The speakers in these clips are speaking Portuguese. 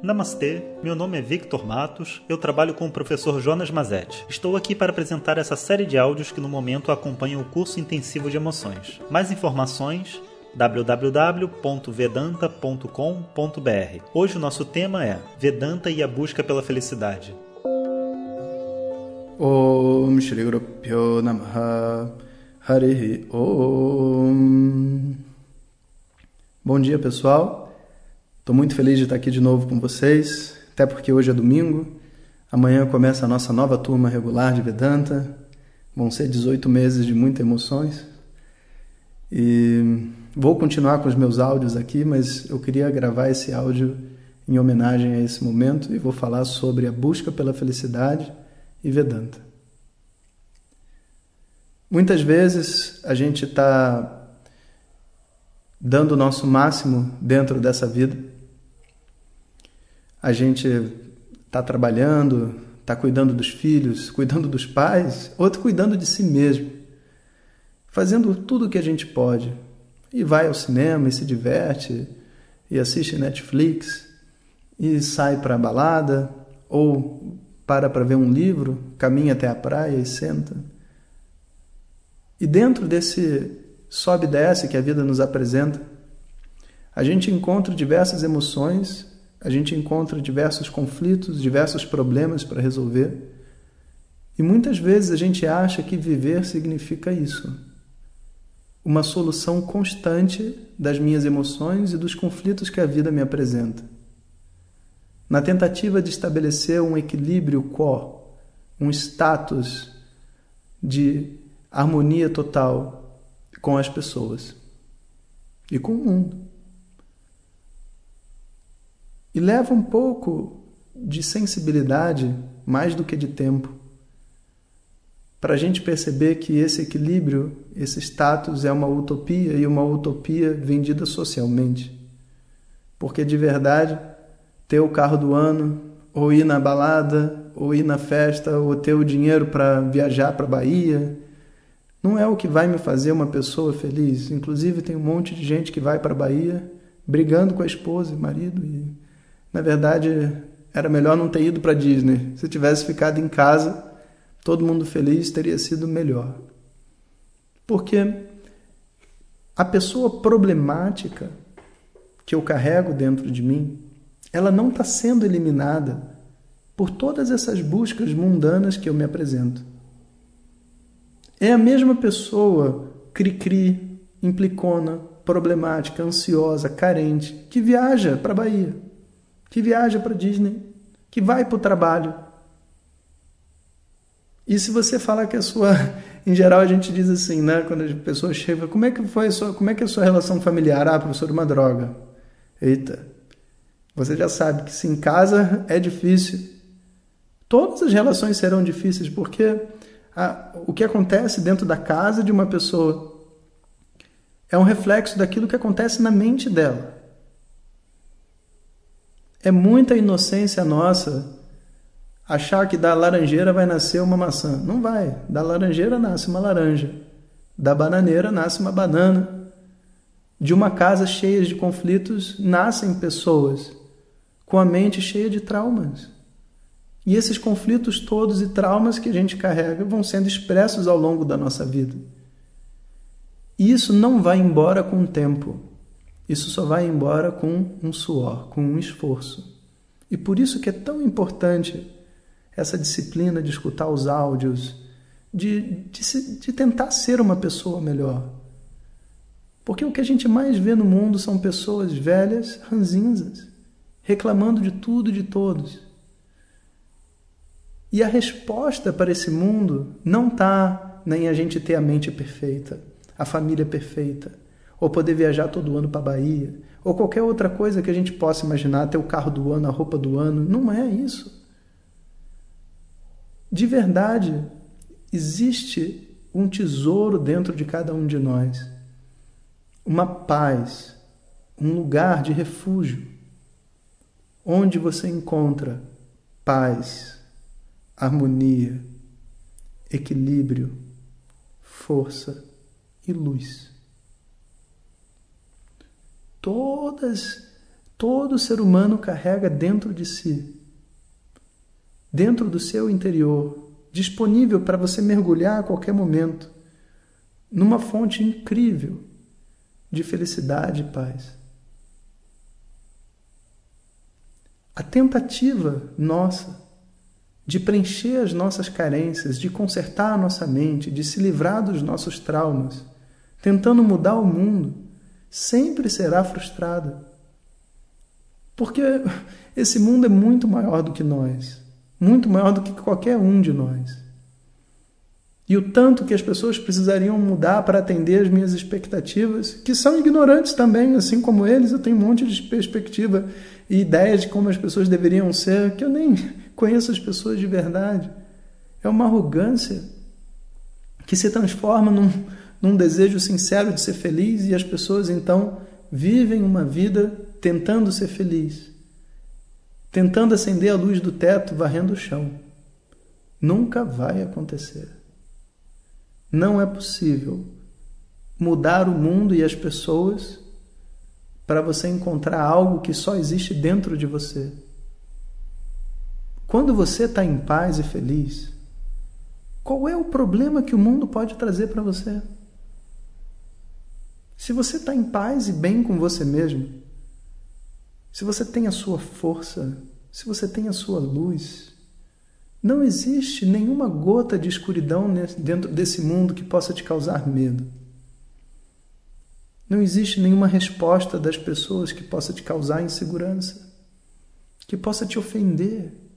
Namastê, meu nome é Victor Matos, eu trabalho com o professor Jonas Mazetti. Estou aqui para apresentar essa série de áudios que no momento acompanham o curso intensivo de emoções. Mais informações www.vedanta.com.br. Hoje o nosso tema é Vedanta e a busca pela felicidade. Om Shri Guru Pyo Namaha Harihi Om Bom dia pessoal, estou muito feliz de estar aqui de novo com vocês, até porque hoje é domingo, amanhã começa a nossa nova turma regular de Vedanta, vão ser 18 meses de muitas emoções e vou continuar com os meus áudios aqui, mas eu queria gravar esse áudio em homenagem a esse momento e vou falar sobre a busca pela felicidade e Vedanta. Muitas vezes a gente está dando o nosso máximo dentro dessa vida. A gente está trabalhando, está cuidando dos filhos, cuidando dos pais, outro cuidando de si mesmo, fazendo tudo o que a gente pode. E vai ao cinema e se diverte, e assiste Netflix, e sai para a balada, ou para para ver um livro, caminha até a praia e senta. E dentro desse sobe e desce que a vida nos apresenta, a gente encontra diversas emoções, a gente encontra diversos conflitos, diversos problemas para resolver. E muitas vezes a gente acha que viver significa isso. Uma solução constante das minhas emoções e dos conflitos que a vida me apresenta na tentativa de estabelecer um equilíbrio quo, um status de harmonia total com as pessoas e com o mundo. E leva um pouco de sensibilidade, mais do que de tempo, para a gente perceber que esse equilíbrio, esse status é uma utopia e uma utopia vendida socialmente. Porque de verdade ter o carro do ano, ou ir na balada, ou ir na festa, ou ter o dinheiro para viajar para Bahia, não é o que vai me fazer uma pessoa feliz. Inclusive, tem um monte de gente que vai para Bahia brigando com a esposa e marido. E, na verdade, era melhor não ter ido para Disney. Se tivesse ficado em casa, todo mundo feliz teria sido melhor. Porque a pessoa problemática que eu carrego dentro de mim, ela não está sendo eliminada por todas essas buscas mundanas que eu me apresento. É a mesma pessoa cri-cri, implicona, problemática, ansiosa, carente, que viaja para a Bahia, que viaja para Disney, que vai para o trabalho. E se você falar que a sua, em geral a gente diz assim, né, quando as pessoas chegam, como é que foi a sua, como é que é a sua relação familiar? Ah, professor, uma droga. Eita, você já sabe que se em casa é difícil, todas as relações serão difíceis, porque a, o que acontece dentro da casa de uma pessoa é um reflexo daquilo que acontece na mente dela. É muita inocência nossa achar que da laranjeira vai nascer uma maçã. Não vai. Da laranjeira nasce uma laranja. Da bananeira nasce uma banana. De uma casa cheia de conflitos nascem pessoas com a mente cheia de traumas. E esses conflitos todos e traumas que a gente carrega vão sendo expressos ao longo da nossa vida. E isso não vai embora com o tempo. Isso só vai embora com um suor, com um esforço. E por isso que é tão importante essa disciplina de escutar os áudios, de, de, de tentar ser uma pessoa melhor. Porque o que a gente mais vê no mundo são pessoas velhas, ranzinzas, reclamando de tudo e de todos. E a resposta para esse mundo não está nem a gente ter a mente perfeita, a família perfeita, ou poder viajar todo ano para a Bahia, ou qualquer outra coisa que a gente possa imaginar, ter o carro do ano, a roupa do ano. Não é isso. De verdade, existe um tesouro dentro de cada um de nós, uma paz, um lugar de refúgio onde você encontra paz, harmonia, equilíbrio, força e luz. Todas todo ser humano carrega dentro de si, dentro do seu interior, disponível para você mergulhar a qualquer momento, numa fonte incrível de felicidade e paz. A tentativa nossa de preencher as nossas carências, de consertar a nossa mente, de se livrar dos nossos traumas, tentando mudar o mundo, sempre será frustrada. Porque esse mundo é muito maior do que nós, muito maior do que qualquer um de nós. E o tanto que as pessoas precisariam mudar para atender as minhas expectativas, que são ignorantes também, assim como eles, eu tenho um monte de perspectiva e ideias de como as pessoas deveriam ser, que eu nem conheço as pessoas de verdade. É uma arrogância que se transforma num, num desejo sincero de ser feliz e as pessoas então vivem uma vida tentando ser feliz, tentando acender a luz do teto, varrendo o chão. Nunca vai acontecer. Não é possível mudar o mundo e as pessoas para você encontrar algo que só existe dentro de você. Quando você está em paz e feliz, qual é o problema que o mundo pode trazer para você? Se você está em paz e bem com você mesmo, se você tem a sua força, se você tem a sua luz, não existe nenhuma gota de escuridão dentro desse mundo que possa te causar medo. Não existe nenhuma resposta das pessoas que possa te causar insegurança, que possa te ofender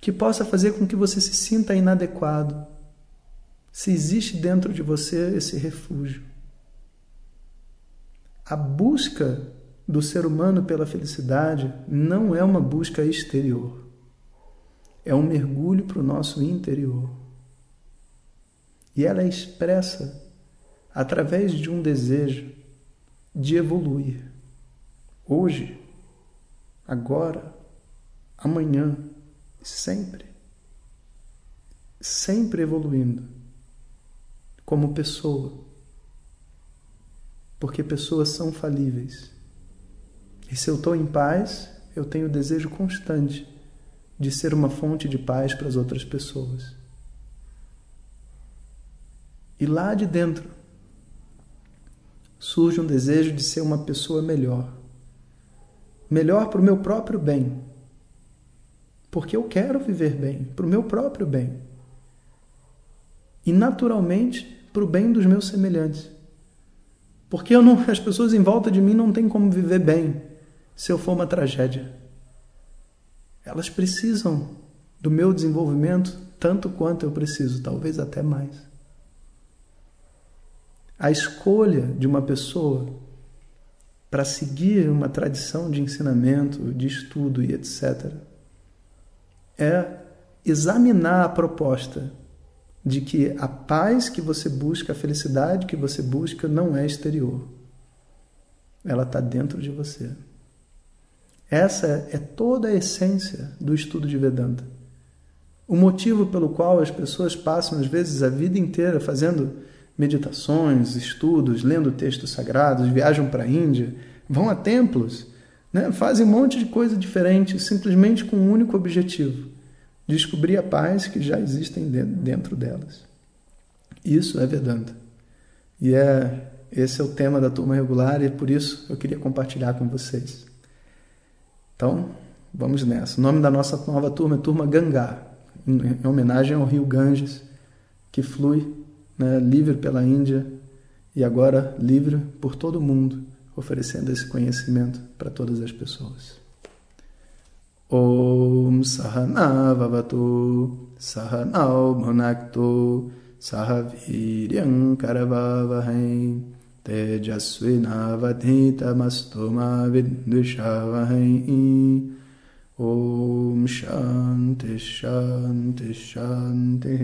que possa fazer com que você se sinta inadequado, se existe dentro de você esse refúgio. A busca do ser humano pela felicidade não é uma busca exterior, é um mergulho para o nosso interior. E ela é expressa através de um desejo de evoluir. Hoje, agora, amanhã sempre, sempre evoluindo como pessoa, porque pessoas são falíveis. E se eu estou em paz, eu tenho o desejo constante de ser uma fonte de paz para as outras pessoas. E lá de dentro surge um desejo de ser uma pessoa melhor. Melhor para o meu próprio bem porque eu quero viver bem, para o meu próprio bem. E naturalmente para o bem dos meus semelhantes. Porque eu não, as pessoas em volta de mim não têm como viver bem se eu for uma tragédia. Elas precisam do meu desenvolvimento tanto quanto eu preciso, talvez até mais. A escolha de uma pessoa para seguir uma tradição de ensinamento, de estudo e etc é examinar a proposta de que a paz que você busca, a felicidade que você busca, não é exterior. Ela está dentro de você. Essa é toda a essência do estudo de Vedanta. O motivo pelo qual as pessoas passam, às vezes, a vida inteira fazendo meditações, estudos, lendo textos sagrados, viajam para a Índia, vão a templos, né? fazem um monte de coisa diferente, simplesmente com um único objetivo: descobrir a paz que já existem dentro delas. Isso é Vedanta. E é esse é o tema da turma regular e por isso eu queria compartilhar com vocês. Então, vamos nessa. O nome da nossa nova turma é Turma Gangá, em homenagem ao rio Ganges, que flui né, livre pela Índia e agora livre por todo o mundo oferecendo esse conhecimento para todas as pessoas. Om Sahana Vavatu Sahanao Bhunaktu Sahaviryam Karavavahai Tejasvinavadhitamastuma Vidvishavahai Om Shanti Shanti Shanti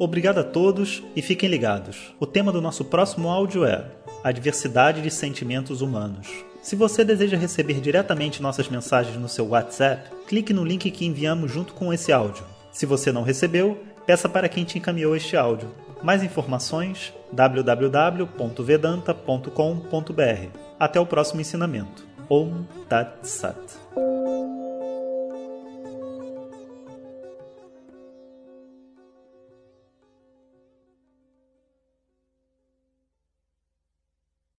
Obrigado a todos e fiquem ligados. O tema do nosso próximo áudio é a diversidade de sentimentos humanos. Se você deseja receber diretamente nossas mensagens no seu WhatsApp, clique no link que enviamos junto com esse áudio. Se você não recebeu, peça para quem te encaminhou este áudio. Mais informações www.vedanta.com.br. Até o próximo ensinamento. Om Tat Sat.